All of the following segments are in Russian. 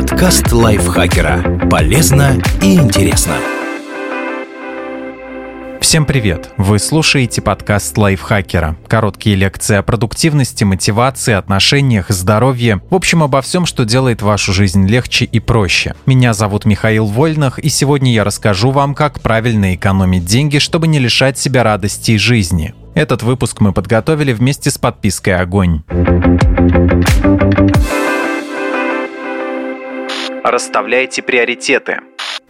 Подкаст лайфхакера. Полезно и интересно. Всем привет! Вы слушаете подкаст лайфхакера. Короткие лекции о продуктивности, мотивации, отношениях, здоровье. В общем, обо всем, что делает вашу жизнь легче и проще. Меня зовут Михаил Вольнах, и сегодня я расскажу вам, как правильно экономить деньги, чтобы не лишать себя радости и жизни. Этот выпуск мы подготовили вместе с подпиской «Огонь». Расставляйте приоритеты.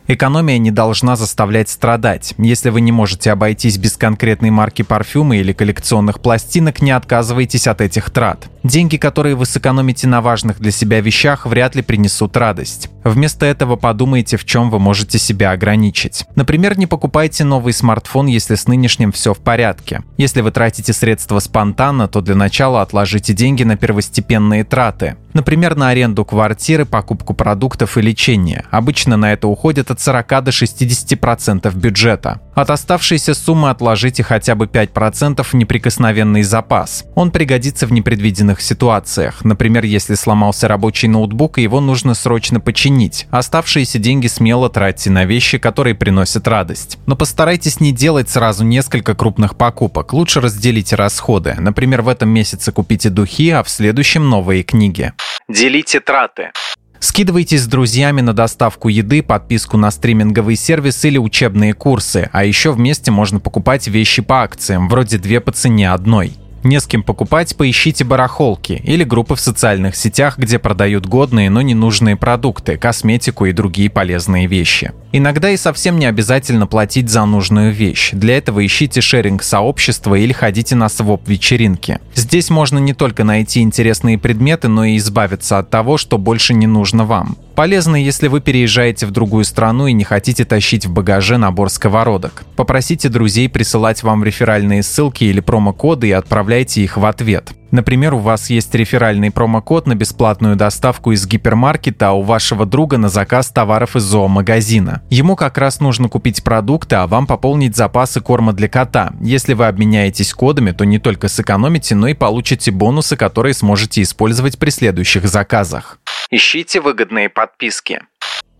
Экономия не должна заставлять страдать. Если вы не можете обойтись без конкретной марки парфюма или коллекционных пластинок, не отказывайтесь от этих трат. Деньги, которые вы сэкономите на важных для себя вещах, вряд ли принесут радость. Вместо этого подумайте, в чем вы можете себя ограничить. Например, не покупайте новый смартфон, если с нынешним все в порядке. Если вы тратите средства спонтанно, то для начала отложите деньги на первостепенные траты. Например, на аренду квартиры, покупку продуктов и лечение. Обычно на это уходит от 40 до 60% бюджета. От оставшейся суммы отложите хотя бы 5% в неприкосновенный запас. Он пригодится в непредвиденных ситуациях. Например, если сломался рабочий ноутбук и его нужно срочно починить. Оставшиеся деньги смело тратьте на вещи, которые приносят радость. Но постарайтесь не делать сразу несколько крупных покупок. Лучше разделите расходы. Например, в этом месяце купите духи, а в следующем новые книги. Делите траты. Скидывайтесь с друзьями на доставку еды, подписку на стриминговый сервис или учебные курсы, а еще вместе можно покупать вещи по акциям, вроде две по цене одной. Не с кем покупать, поищите барахолки или группы в социальных сетях, где продают годные, но ненужные продукты, косметику и другие полезные вещи. Иногда и совсем не обязательно платить за нужную вещь. Для этого ищите шеринг сообщества или ходите на своп-вечеринки. Здесь можно не только найти интересные предметы, но и избавиться от того, что больше не нужно вам. Полезно, если вы переезжаете в другую страну и не хотите тащить в багаже набор сковородок. Попросите друзей присылать вам реферальные ссылки или промокоды и отправляйте их в ответ. Например, у вас есть реферальный промокод на бесплатную доставку из гипермаркета, а у вашего друга на заказ товаров из зоомагазина. Ему как раз нужно купить продукты, а вам пополнить запасы корма для кота. Если вы обменяетесь кодами, то не только сэкономите, но и получите бонусы, которые сможете использовать при следующих заказах. Ищите выгодные подписки.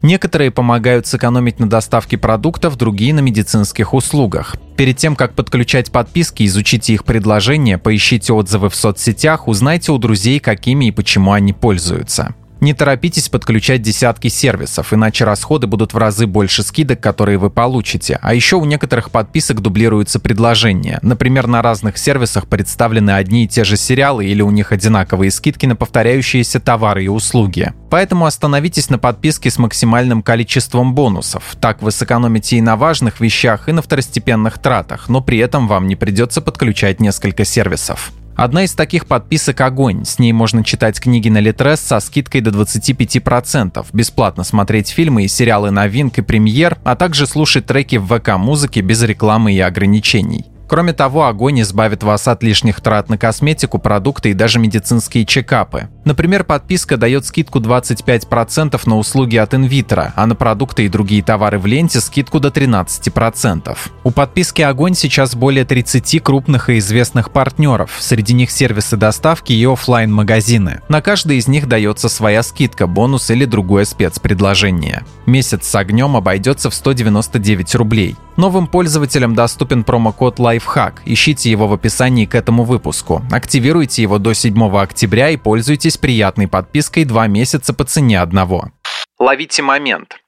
Некоторые помогают сэкономить на доставке продуктов, другие на медицинских услугах. Перед тем, как подключать подписки, изучите их предложения, поищите отзывы в соцсетях, узнайте у друзей, какими и почему они пользуются. Не торопитесь подключать десятки сервисов, иначе расходы будут в разы больше скидок, которые вы получите. А еще у некоторых подписок дублируются предложения. Например, на разных сервисах представлены одни и те же сериалы или у них одинаковые скидки на повторяющиеся товары и услуги. Поэтому остановитесь на подписке с максимальным количеством бонусов. Так вы сэкономите и на важных вещах, и на второстепенных тратах, но при этом вам не придется подключать несколько сервисов. Одна из таких подписок «Огонь». С ней можно читать книги на Литрес со скидкой до 25%, бесплатно смотреть фильмы и сериалы новинок и премьер, а также слушать треки в ВК-музыке без рекламы и ограничений. Кроме того, огонь избавит вас от лишних трат на косметику, продукты и даже медицинские чекапы. Например, подписка дает скидку 25% на услуги от инвитро, а на продукты и другие товары в ленте скидку до 13%. У подписки «Огонь» сейчас более 30 крупных и известных партнеров, среди них сервисы доставки и офлайн магазины На каждый из них дается своя скидка, бонус или другое спецпредложение. Месяц с огнем обойдется в 199 рублей. Новым пользователям доступен промокод LifeHack. Ищите его в описании к этому выпуску. Активируйте его до 7 октября и пользуйтесь приятной подпиской 2 месяца по цене одного. Ловите момент.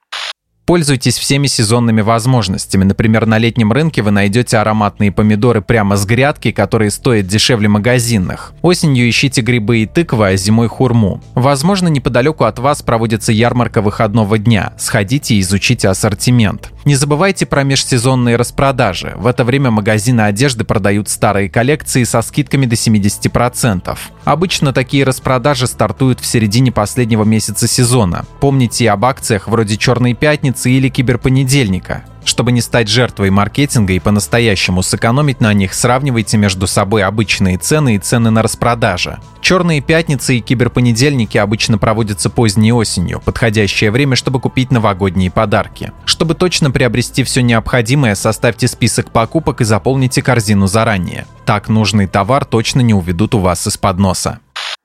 Пользуйтесь всеми сезонными возможностями. Например, на летнем рынке вы найдете ароматные помидоры прямо с грядки, которые стоят дешевле магазинных. Осенью ищите грибы и тыквы, а зимой хурму. Возможно, неподалеку от вас проводится ярмарка выходного дня. Сходите и изучите ассортимент. Не забывайте про межсезонные распродажи. В это время магазины одежды продают старые коллекции со скидками до 70%. Обычно такие распродажи стартуют в середине последнего месяца сезона. Помните об акциях вроде «Черной пятницы» или «Киберпонедельника». Чтобы не стать жертвой маркетинга и по-настоящему сэкономить на них, сравнивайте между собой обычные цены и цены на распродаже. Черные пятницы и киберпонедельники обычно проводятся поздней осенью, подходящее время, чтобы купить новогодние подарки. Чтобы точно приобрести все необходимое, составьте список покупок и заполните корзину заранее. Так нужный товар точно не уведут у вас из-под носа.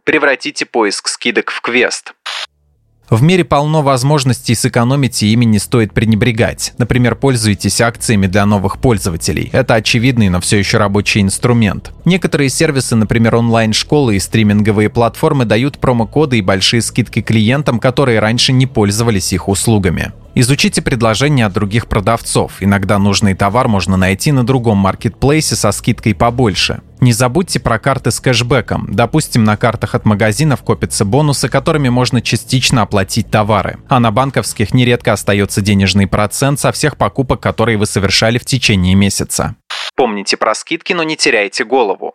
Превратите поиск скидок в квест. В мире полно возможностей сэкономить, и ими не стоит пренебрегать. Например, пользуйтесь акциями для новых пользователей. Это очевидный, но все еще рабочий инструмент. Некоторые сервисы, например, онлайн-школы и стриминговые платформы дают промокоды и большие скидки клиентам, которые раньше не пользовались их услугами. Изучите предложения от других продавцов. Иногда нужный товар можно найти на другом маркетплейсе со скидкой побольше. Не забудьте про карты с кэшбэком. Допустим, на картах от магазинов копятся бонусы, которыми можно частично оплатить товары. А на банковских нередко остается денежный процент со всех покупок, которые вы совершали в течение месяца. Помните про скидки, но не теряйте голову.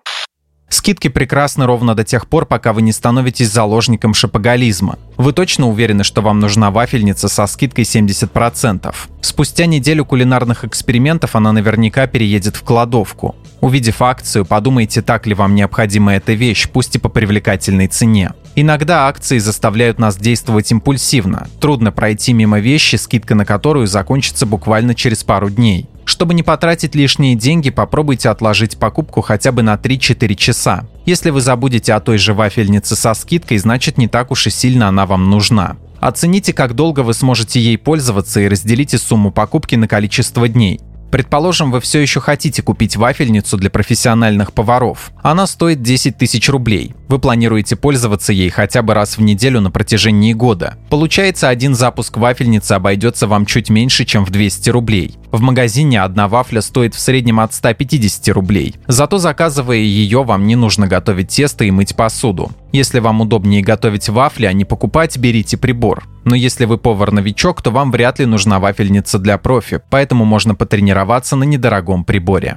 Скидки прекрасны ровно до тех пор, пока вы не становитесь заложником шапоголизма. Вы точно уверены, что вам нужна вафельница со скидкой 70%? Спустя неделю кулинарных экспериментов она наверняка переедет в кладовку. Увидев акцию, подумайте, так ли вам необходима эта вещь, пусть и по привлекательной цене. Иногда акции заставляют нас действовать импульсивно. Трудно пройти мимо вещи, скидка на которую закончится буквально через пару дней. Чтобы не потратить лишние деньги, попробуйте отложить покупку хотя бы на 3-4 часа. Если вы забудете о той же вафельнице со скидкой, значит не так уж и сильно она вам нужна. Оцените, как долго вы сможете ей пользоваться и разделите сумму покупки на количество дней. Предположим, вы все еще хотите купить вафельницу для профессиональных поваров. Она стоит 10 тысяч рублей. Вы планируете пользоваться ей хотя бы раз в неделю на протяжении года. Получается, один запуск вафельницы обойдется вам чуть меньше, чем в 200 рублей. В магазине одна вафля стоит в среднем от 150 рублей. Зато заказывая ее, вам не нужно готовить тесто и мыть посуду. Если вам удобнее готовить вафли, а не покупать, берите прибор. Но если вы повар-новичок, то вам вряд ли нужна вафельница для профи, поэтому можно потренироваться на недорогом приборе.